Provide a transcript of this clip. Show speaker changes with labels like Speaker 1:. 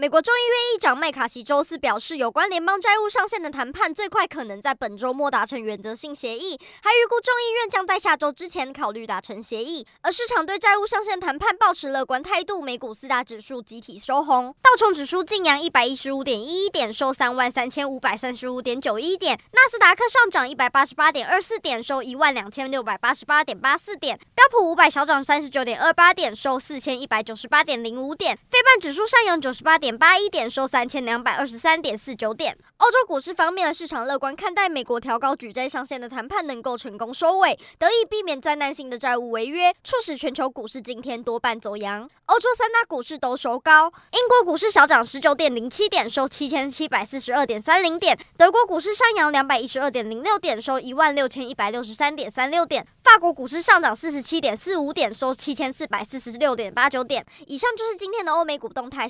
Speaker 1: 美国众议院议长麦卡锡周四表示，有关联邦债务上限的谈判最快可能在本周末达成原则性协议，还预估众议院将在下周之前考虑达成协议。而市场对债务上限谈判抱持乐观态度，美股四大指数集体收红，道琼指数劲扬一百一十五点一一点，收三万三千五百三十五点九一点；纳斯达克上涨一百八十八点二四点，收一万两千六百八十八点八四点；标普五百小涨三十九点二八点，收四千一百九十八点零五点；非半指数上扬九十八点。点八一点，收三千两百二十三点四九点。欧洲股市方面，市场乐观看待美国调高举债上限的谈判能够成功收尾，得以避免灾难性的债务违约，促使全球股市今天多半走扬。欧洲三大股市都收高，英国股市小涨十九点零七点，收七千七百四十二点三零点；德国股市上扬两百一十二点零六点，收一万六千一百六十三点三六点；法国股市上涨四十七点四五点，收七千四百四十六点八九点。以上就是今天的欧美股动态。